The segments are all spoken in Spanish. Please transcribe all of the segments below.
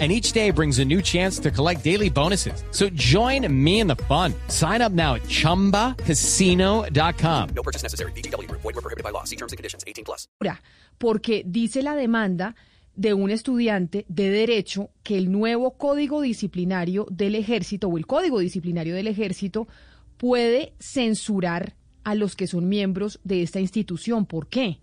And each day brings a new chance to collect daily bonuses. So join me in the fun. Sign up now at chumbacasino.com. No purchase necessary. BGW. Void were prohibited by law. See terms and conditions. 18 plus. porque dice la demanda de un estudiante de derecho que el nuevo código disciplinario del ejército o el código disciplinario del ejército puede censurar a los que son miembros de esta institución. ¿Por qué?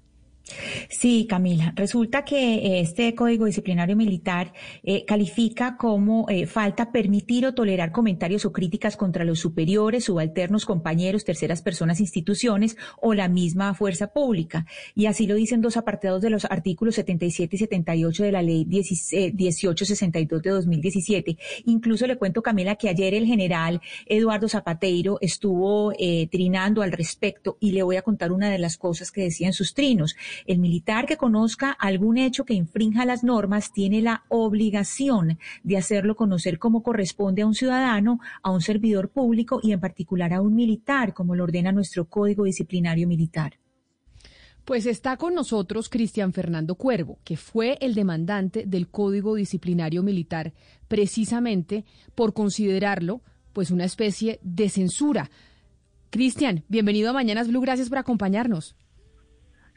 Sí, Camila. Resulta que eh, este Código Disciplinario Militar eh, califica como eh, falta permitir o tolerar comentarios o críticas contra los superiores, subalternos, compañeros, terceras personas, instituciones o la misma fuerza pública. Y así lo dicen dos apartados de los artículos 77 y 78 de la Ley 1862 de 2017. Incluso le cuento, Camila, que ayer el general Eduardo Zapateiro estuvo trinando al respecto y le voy a contar una de las cosas que decían sus trinos. El militar que conozca algún hecho que infrinja las normas tiene la obligación de hacerlo conocer como corresponde a un ciudadano, a un servidor público y en particular a un militar, como lo ordena nuestro Código Disciplinario Militar. Pues está con nosotros Cristian Fernando Cuervo, que fue el demandante del Código Disciplinario Militar, precisamente por considerarlo pues una especie de censura. Cristian, bienvenido a Mañanas Blue, gracias por acompañarnos.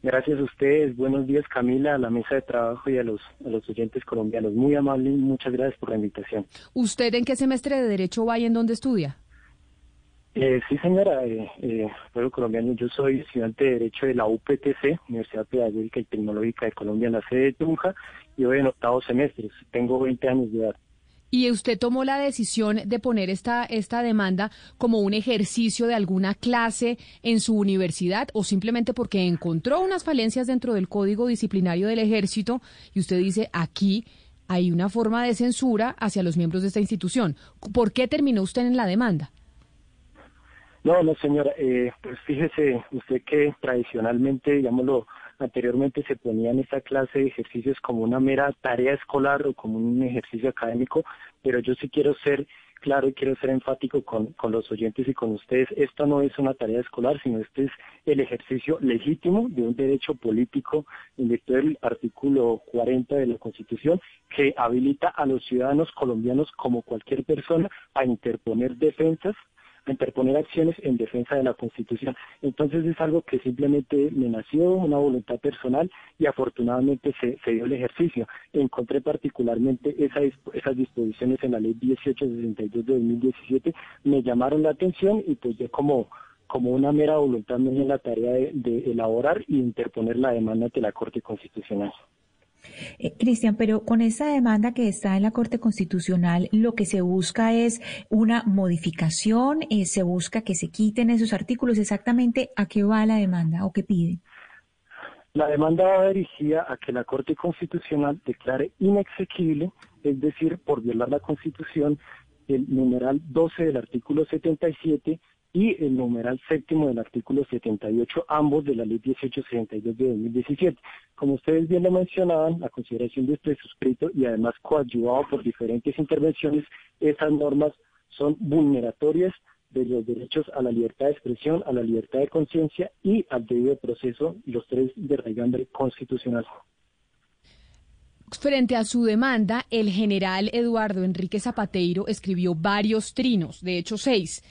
Gracias a ustedes. Buenos días, Camila, a la mesa de trabajo y a los, a los oyentes colombianos. Muy amable y muchas gracias por la invitación. ¿Usted en qué semestre de Derecho va y en dónde estudia? Eh, sí, señora, eh, eh, pueblo colombiano. Yo soy estudiante de Derecho de la UPTC, Universidad Pedagógica y Tecnológica de Colombia, en la sede de Tunja, y voy en octavo semestre. Tengo 20 años de edad. ¿Y usted tomó la decisión de poner esta, esta demanda como un ejercicio de alguna clase en su universidad o simplemente porque encontró unas falencias dentro del código disciplinario del ejército y usted dice aquí hay una forma de censura hacia los miembros de esta institución? ¿Por qué terminó usted en la demanda? No, no, señora. Eh, pues fíjese usted que tradicionalmente, digámoslo, anteriormente se ponía en esta clase de ejercicios como una mera tarea escolar o como un ejercicio académico, pero yo sí quiero ser claro y quiero ser enfático con, los oyentes y con ustedes. Esto no es una tarea escolar, sino este es el ejercicio legítimo de un derecho político en virtud del artículo 40 de la Constitución que habilita a los ciudadanos colombianos como cualquier persona a interponer defensas interponer acciones en defensa de la Constitución. Entonces es algo que simplemente me nació, una voluntad personal y afortunadamente se, dio el ejercicio. Encontré particularmente esas disposiciones en la ley 1862 de 2017, me llamaron la atención y pues yo como como una mera voluntad me di la tarea de, de elaborar y interponer la demanda ante la Corte Constitucional. Eh, Cristian, pero con esa demanda que está en la Corte Constitucional, lo que se busca es una modificación, eh, se busca que se quiten esos artículos. Exactamente a qué va la demanda o qué pide. La demanda va dirigida a que la Corte Constitucional declare inexequible, es decir, por violar la Constitución, el numeral 12 del artículo 77 y el numeral séptimo del artículo 78, ambos de la ley 1862 de 2017. Como ustedes bien lo mencionaban, la consideración de este suscrito y además coadyuvado por diferentes intervenciones, esas normas son vulneratorias de los derechos a la libertad de expresión, a la libertad de conciencia y al debido proceso, los tres de raigambre constitucional. Frente a su demanda, el general Eduardo Enrique Zapateiro escribió varios trinos, de hecho seis,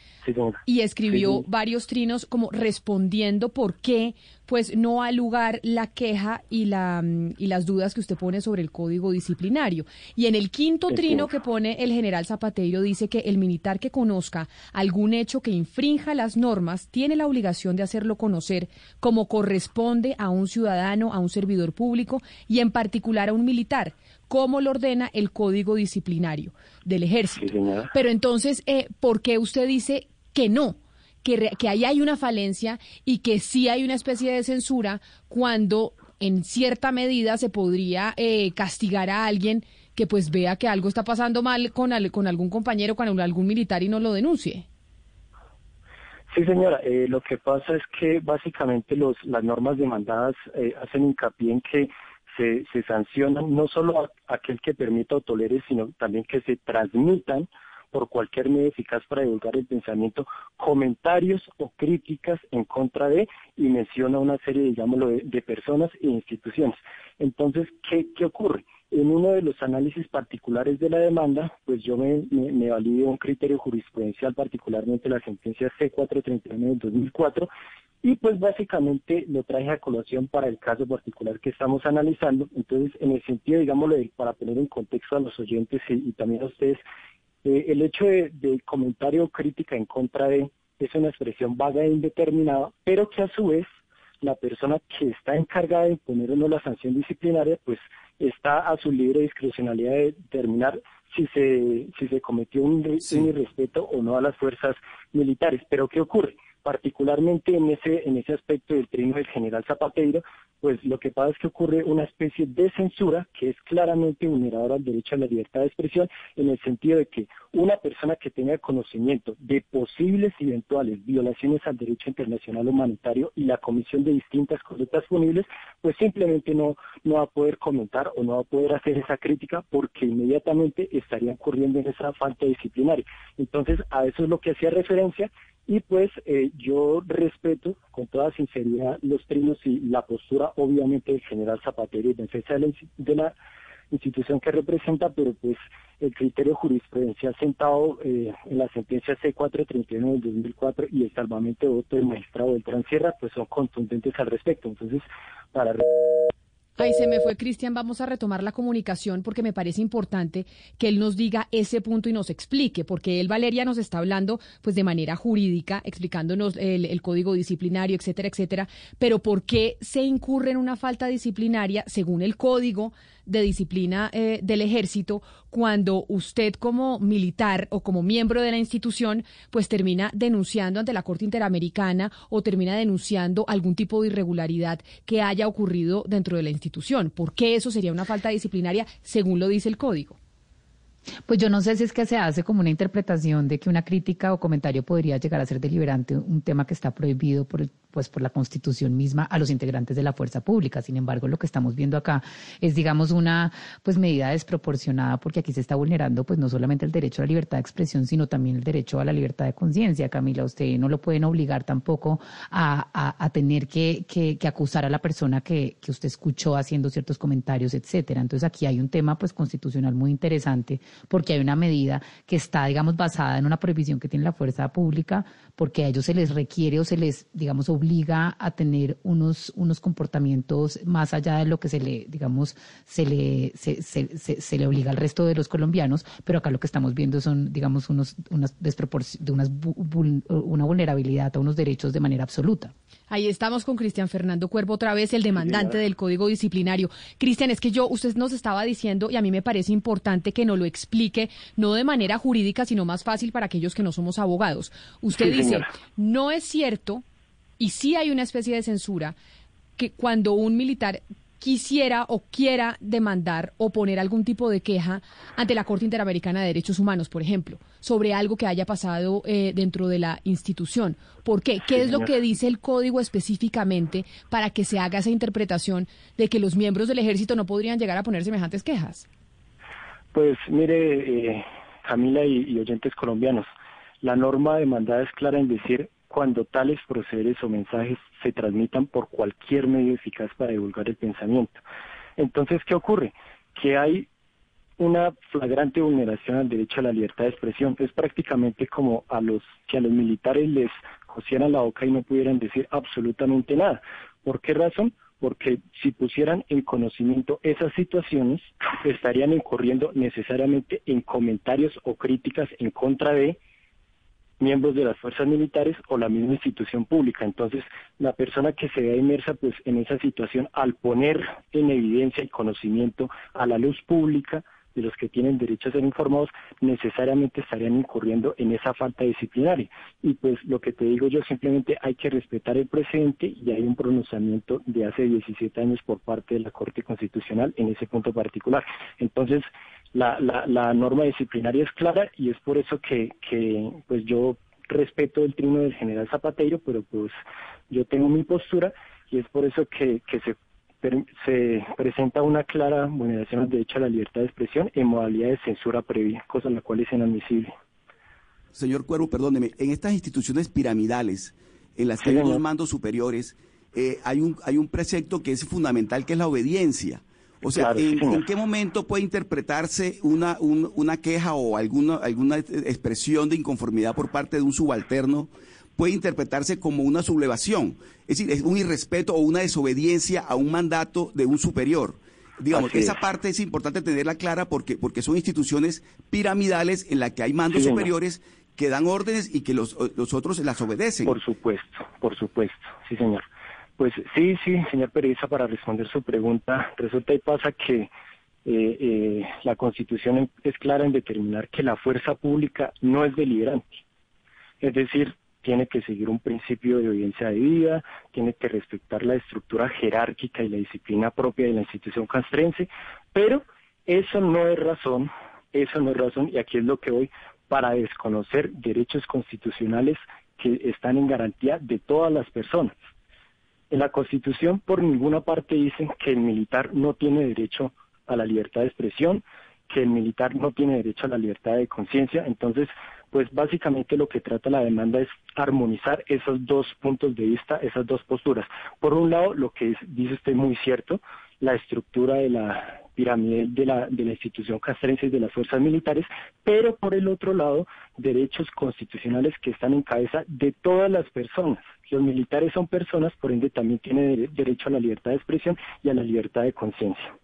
y escribió varios trinos como respondiendo por qué pues no ha lugar la queja y, la, mm, y las dudas que usted pone sobre el código disciplinario. Y en el quinto trino que pone el general Zapateiro dice que el militar que conozca algún hecho que infrinja las normas tiene la obligación de hacerlo conocer como corresponde a un ciudadano, a un servidor público y en particular a un militar como lo ordena el código disciplinario del ejército. Pero entonces, eh, ¿por qué usted dice que no, que, que ahí hay una falencia y que sí hay una especie de censura cuando en cierta medida se podría eh, castigar a alguien que pues vea que algo está pasando mal con, con algún compañero, con algún militar y no lo denuncie. Sí, señora. Eh, lo que pasa es que básicamente los, las normas demandadas eh, hacen hincapié en que se, se sancionan no solo a aquel que permita o tolere, sino también que se transmitan por cualquier medio eficaz para divulgar el pensamiento, comentarios o críticas en contra de, y menciona una serie, digámoslo, de, de personas e instituciones. Entonces, ¿qué, ¿qué ocurre? En uno de los análisis particulares de la demanda, pues yo me, me, valido un criterio jurisprudencial, particularmente la sentencia C439 del 2004, y pues básicamente lo traje a colación para el caso particular que estamos analizando. Entonces, en el sentido, digámoslo, para poner en contexto a los oyentes y, también a ustedes, eh, el hecho de, de comentario o crítica en contra de es una expresión vaga e indeterminada, pero que a su vez la persona que está encargada de imponer o no la sanción disciplinaria, pues está a su libre discrecionalidad de determinar si se, si se cometió un, un irrespeto o no a las fuerzas militares. Pero ¿qué ocurre? particularmente en ese, en ese aspecto del trino del general Zapateiro, pues lo que pasa es que ocurre una especie de censura que es claramente vulneradora al derecho a la libertad de expresión, en el sentido de que una persona que tenga conocimiento de posibles y eventuales violaciones al derecho internacional humanitario y la comisión de distintas conductas punibles, pues simplemente no, no va a poder comentar o no va a poder hacer esa crítica porque inmediatamente estaría ocurriendo en esa falta disciplinaria. Entonces, a eso es lo que hacía referencia y pues eh, yo respeto con toda sinceridad los trinos y la postura, obviamente, del general Zapatero y defensa de la, institución que representa, pero pues el criterio jurisprudencial sentado eh, en la sentencia C431 del 2004 y el salvamento de voto del magistrado del Transierra, pues son contundentes al respecto. Entonces, para... Ahí se me fue Cristian, vamos a retomar la comunicación porque me parece importante que él nos diga ese punto y nos explique, porque él, Valeria, nos está hablando pues de manera jurídica, explicándonos el, el código disciplinario, etcétera, etcétera, pero ¿por qué se incurre en una falta disciplinaria según el código de disciplina eh, del ejército cuando usted como militar o como miembro de la institución pues termina denunciando ante la Corte Interamericana o termina denunciando algún tipo de irregularidad que haya ocurrido dentro de la institución. ¿Por qué eso sería una falta disciplinaria según lo dice el código? Pues yo no sé si es que se hace como una interpretación de que una crítica o comentario podría llegar a ser deliberante, un tema que está prohibido por el pues por la Constitución misma a los integrantes de la fuerza pública. Sin embargo, lo que estamos viendo acá es, digamos, una pues medida desproporcionada porque aquí se está vulnerando pues no solamente el derecho a la libertad de expresión, sino también el derecho a la libertad de conciencia. Camila, usted no lo pueden obligar tampoco a, a, tener que, que, acusar a la persona que, que usted escuchó haciendo ciertos comentarios, etcétera. Entonces aquí hay un tema pues constitucional muy interesante porque hay una medida que está, digamos, basada en una prohibición que tiene la fuerza pública porque a ellos se les requiere o se les, digamos, obliga a tener unos, unos comportamientos más allá de lo que se le, digamos, se le, se, se, se, le obliga al resto de los colombianos, pero acá lo que estamos viendo son, digamos, unos, unas de unas, una vulnerabilidad a unos derechos de manera absoluta. Ahí estamos con Cristian Fernando Cuervo, otra vez el demandante del Código Disciplinario. Cristian, es que yo, usted nos estaba diciendo, y a mí me parece importante que nos lo explique, no de manera jurídica, sino más fácil para aquellos que no somos abogados. Usted dice, no es cierto y sí hay una especie de censura que cuando un militar quisiera o quiera demandar o poner algún tipo de queja ante la Corte Interamericana de Derechos Humanos, por ejemplo, sobre algo que haya pasado eh, dentro de la institución. ¿Por qué? ¿Qué es lo que dice el código específicamente para que se haga esa interpretación de que los miembros del ejército no podrían llegar a poner semejantes quejas? Pues mire, eh, Camila y oyentes colombianos, la norma demandada es clara en decir cuando tales procederes o mensajes se transmitan por cualquier medio eficaz para divulgar el pensamiento. Entonces, ¿qué ocurre? Que hay una flagrante vulneración al derecho a la libertad de expresión. Es prácticamente como a los que a los militares les cosieran la boca y no pudieran decir absolutamente nada. ¿Por qué razón? Porque si pusieran en conocimiento esas situaciones, estarían incurriendo necesariamente en comentarios o críticas en contra de miembros de las fuerzas militares o la misma institución pública. Entonces, la persona que se vea inmersa pues en esa situación al poner en evidencia y conocimiento a la luz pública de los que tienen derecho a ser informados, necesariamente estarían incurriendo en esa falta disciplinaria. Y pues lo que te digo yo, simplemente hay que respetar el presente y hay un pronunciamiento de hace 17 años por parte de la Corte Constitucional en ese punto particular. Entonces, la, la, la norma disciplinaria es clara y es por eso que, que pues yo respeto el trino del general Zapatero, pero pues yo tengo mi postura y es por eso que, que se se presenta una clara vulneración del derecho a la libertad de expresión en modalidad de censura previa, cosa la cual es inadmisible. Señor Cuervo, perdóneme, en estas instituciones piramidales, en las que hay unos mandos superiores, eh, hay, un, hay un precepto que es fundamental, que es la obediencia. O sea, ¿en, qué momento puede interpretarse una, una queja o alguna, alguna expresión de inconformidad por parte de un subalterno? Puede interpretarse como una sublevación, es decir, es un irrespeto o una desobediencia a un mandato de un superior. Digamos, esa parte es importante tenerla clara porque, porque son instituciones piramidales en las que hay mandos superiores que dan órdenes y que los, los otros las obedecen. Por supuesto, por supuesto, sí señor. Pues sí, sí, señor Pereza, para responder su pregunta, resulta y pasa que eh, eh, la Constitución es clara en determinar que la fuerza pública no es deliberante. Es decir, tiene que seguir un principio de obediencia de vida, tiene que respetar la estructura jerárquica y la disciplina propia de la institución castrense, pero eso no es razón, eso no es razón, y aquí es lo que voy, para desconocer derechos constitucionales que están en garantía de todas las personas. En la Constitución por ninguna parte dicen que el militar no tiene derecho a la libertad de expresión, que el militar no tiene derecho a la libertad de conciencia. Entonces, pues básicamente lo que trata la demanda es armonizar esos dos puntos de vista, esas dos posturas. Por un lado, lo que dice usted muy cierto, la estructura de la pirámide de la, de la institución castrense y de las fuerzas militares, pero por el otro lado, derechos constitucionales que están en cabeza de todas las personas. Los militares son personas, por ende también tienen derecho a la libertad de expresión y a la libertad de conciencia.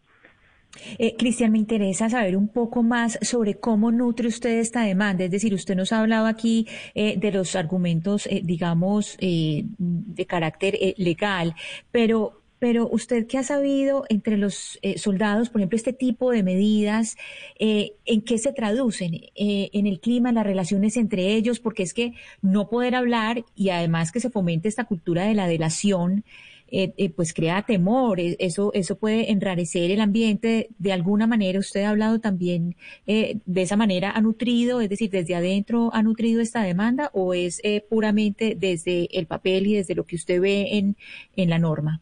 Eh, Cristian, me interesa saber un poco más sobre cómo nutre usted esta demanda. Es decir, usted nos ha hablado aquí eh, de los argumentos, eh, digamos, eh, de carácter legal, pero pero usted qué ha sabido entre los soldados, por ejemplo, este tipo de medidas, ¿en qué se traducen? ¿En el clima, en las relaciones entre ellos? Porque es que no poder hablar y además que se fomente esta cultura de la delación, eh, eh, pues crea temor, eh, eso, eso puede enrarecer el ambiente. De alguna manera, usted ha hablado también de esa manera, ha nutrido, es decir, desde adentro ha nutrido esta demanda o es puramente desde el papel y desde lo que usted ve en, en la norma?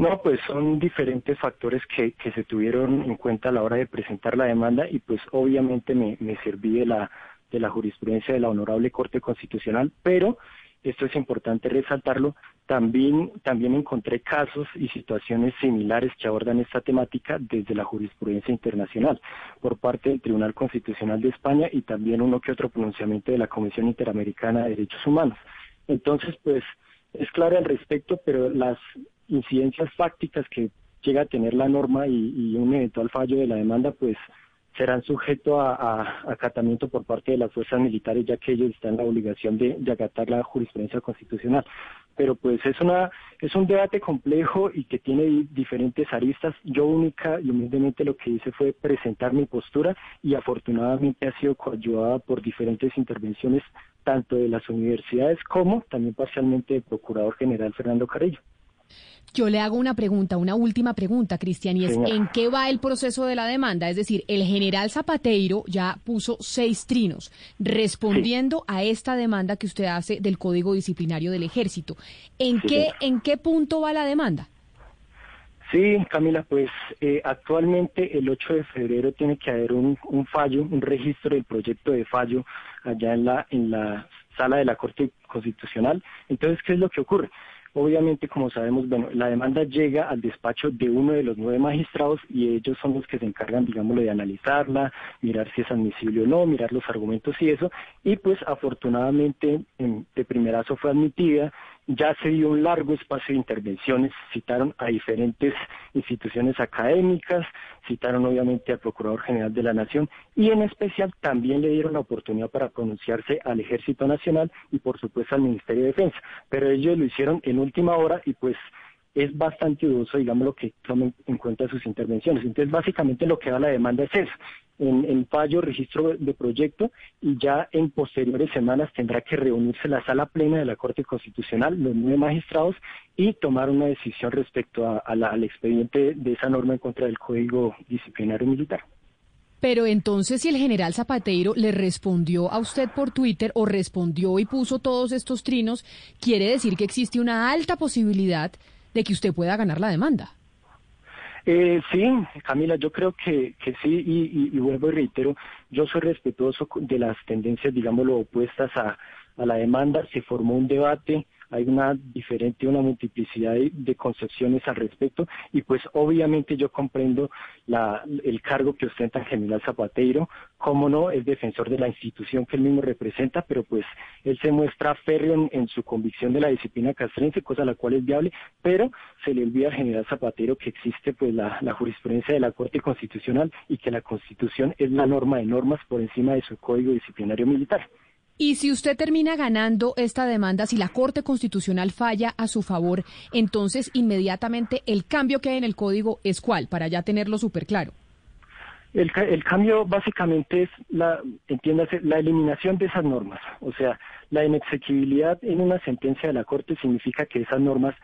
No, pues son diferentes factores que, que se tuvieron en cuenta a la hora de presentar la demanda y pues obviamente me, me serví de la, de la jurisprudencia de la Honorable Corte Constitucional, pero esto es importante resaltarlo, también, también encontré casos y situaciones similares que abordan esta temática desde la jurisprudencia internacional, por parte del Tribunal Constitucional de España y también uno que otro pronunciamiento de la Comisión Interamericana de Derechos Humanos. Entonces, pues, es claro al respecto, pero las incidencias fácticas que llega a tener la norma y, un eventual fallo de la demanda, pues serán sujetos a, acatamiento por parte de las fuerzas militares, ya que ellos están en la obligación de, acatar la jurisprudencia constitucional. Pero pues es una es un debate complejo y que tiene diferentes aristas. Yo única y humildemente lo que hice fue presentar mi postura y afortunadamente ha sido coayudada por diferentes intervenciones tanto de las universidades como también parcialmente del Procurador General Fernando Carrillo. Yo le hago una pregunta, una última pregunta, Cristian, y es ¿en qué va el proceso de la demanda? Es decir, el general Zapateiro ya puso seis trinos respondiendo a esta demanda que usted hace del Código Disciplinario del Ejército. ¿En, qué, ¿en qué punto va la demanda? Sí, Camila, pues eh, actualmente el 8 de febrero tiene que haber un, un fallo, un registro del proyecto de fallo allá en la, en la sala de la Corte Constitucional. Entonces, ¿qué es lo que ocurre? Obviamente, como sabemos, bueno, la demanda llega al despacho de uno de los nueve magistrados y ellos son los que se encargan, digámoslo, de analizarla, mirar si es admisible o no, mirar los argumentos y eso. Y pues afortunadamente de primerazo fue admitida ya se dio un largo espacio de intervenciones, citaron a diferentes instituciones académicas, citaron obviamente al Procurador General de la Nación y en especial también le dieron la oportunidad para pronunciarse al Ejército Nacional y por supuesto al Ministerio de Defensa, pero ellos lo hicieron en última hora y pues es bastante dudoso, digamos, lo que tomen en cuenta sus intervenciones. Entonces, básicamente lo que da la demanda es eso, en, el fallo, registro de proyecto, y ya en posteriores semanas tendrá que reunirse la sala plena de la Corte Constitucional, los nueve magistrados, y tomar una decisión respecto al expediente de esa norma en contra del Código Disciplinario Militar. Pero entonces si el general Zapateiro le respondió a usted por Twitter o respondió y puso todos estos trinos, quiere decir que existe una alta posibilidad de que usted pueda ganar la demanda. Eh, sí, Camila, yo creo que, que sí, y, y, vuelvo y reitero, yo soy respetuoso de las tendencias, digámoslo, opuestas a, a la demanda. Se formó un debate, hay una diferente, una multiplicidad de, concepciones al respecto y pues obviamente yo comprendo la, el cargo que ostenta general Zapateiro, como no, es defensor de la institución que él mismo representa, pero pues él se muestra férreo en, su convicción de la disciplina castrense, cosa la cual es viable, pero se le olvida al general Zapatero que existe pues la jurisprudencia de la Corte Constitucional y que la Constitución es la norma de normas por encima de su código disciplinario militar. Y si usted termina ganando esta demanda, si la Corte Constitucional falla a su favor, entonces inmediatamente el cambio que hay en el código es cuál, para ya tenerlo súper claro. El, el, cambio básicamente es la, entiéndase, la eliminación de esas normas. O sea, la inexequibilidad en una sentencia de la Corte significa que esas normas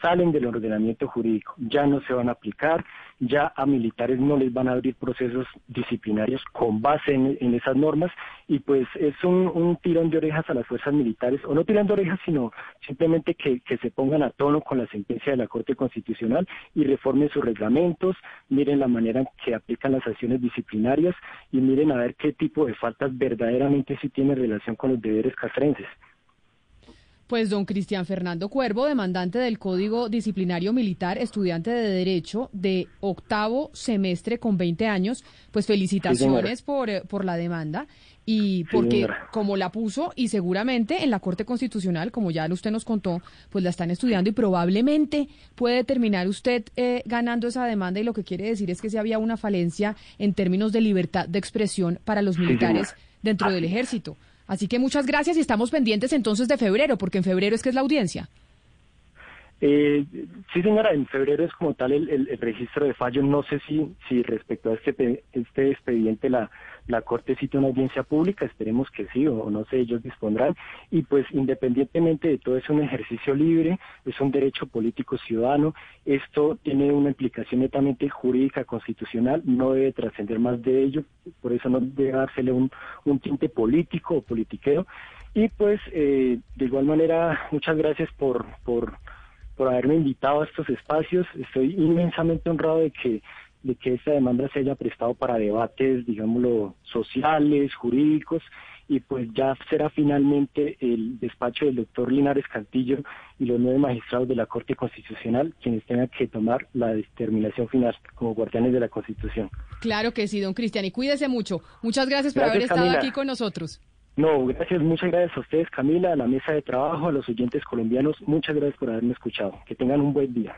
salen del ordenamiento jurídico, ya no se van a aplicar, ya a militares no les van a abrir procesos disciplinarios con base en, esas normas y pues es un, tirón de orejas a las fuerzas militares, o no tirón de orejas, sino simplemente que, que se pongan a tono con la sentencia de la Corte Constitucional y reformen sus reglamentos, miren la manera en que aplican las acciones disciplinarias y miren a ver qué tipo de faltas verdaderamente sí tienen relación con los deberes castrenses. Pues don Cristian Fernando Cuervo, demandante del Código Disciplinario Militar, estudiante de Derecho de octavo semestre con 20 años, pues felicitaciones por, eh, por la demanda y porque como la puso y seguramente en la Corte Constitucional, como ya usted nos contó, pues la están estudiando y probablemente puede terminar usted eh, ganando esa demanda y lo que quiere decir es que si había una falencia en términos de libertad de expresión para los militares dentro del ejército. Así que muchas gracias y estamos pendientes entonces de febrero, porque en febrero es que es la audiencia. Eh, sí, señora, en febrero es como tal el, registro de fallo. No sé si, si respecto a este, este expediente la, la Corte cita una audiencia pública, esperemos que sí, o, no sé, ellos dispondrán. Y pues independientemente de todo, es un ejercicio libre, es un derecho político ciudadano. Esto tiene una implicación netamente jurídica, constitucional, no debe trascender más de ello, por eso no debe dársele un, un tinte político o politiqueo. Y pues, eh, de igual manera, muchas gracias por, por por haberme invitado a estos espacios. Estoy inmensamente honrado de que de que esta demanda se haya prestado para debates, digámoslo, sociales, jurídicos, y pues ya será finalmente el despacho del doctor Linares Cantillo y los nueve magistrados de la Corte Constitucional quienes tengan que tomar la determinación final como guardianes de la Constitución. Claro que sí, don Cristian, y cuídese mucho. Muchas gracias por haber estado aquí con nosotros. No, gracias, muchas gracias a ustedes, Camila, a la mesa de trabajo, a los oyentes colombianos, muchas gracias por haberme escuchado. Que tengan un buen día.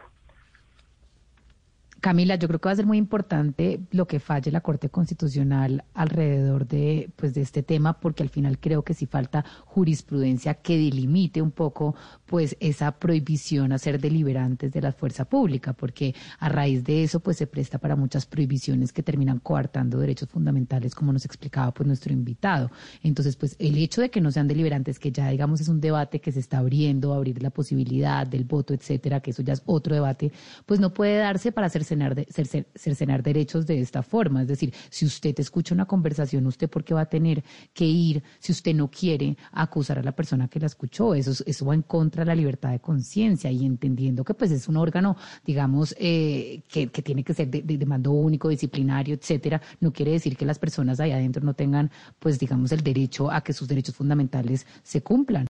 Camila, yo creo que va a ser muy importante lo que falle la Corte Constitucional alrededor de, pues, de este tema, porque al final creo que sí falta jurisprudencia que delimite un poco pues esa prohibición a ser deliberantes de la fuerza pública, porque a raíz de eso pues se presta para muchas prohibiciones que terminan coartando derechos fundamentales, como nos explicaba pues nuestro invitado. Entonces, pues el hecho de que no sean deliberantes, que ya digamos es un debate que se está abriendo, abrir la posibilidad del voto, etcétera, que eso ya es otro debate, pues no puede darse para cercenar, de, cercenar derechos de esta forma. Es decir, si usted escucha una conversación, ¿usted por qué va a tener que ir si usted no quiere acusar a la persona que la escuchó? Eso, eso va en contra la libertad de conciencia y entendiendo que pues es un órgano, digamos, eh, que, que, tiene que ser de, de, mando único, disciplinario, etcétera, no quiere decir que las personas ahí adentro no tengan, pues digamos, el derecho a que sus derechos fundamentales se cumplan.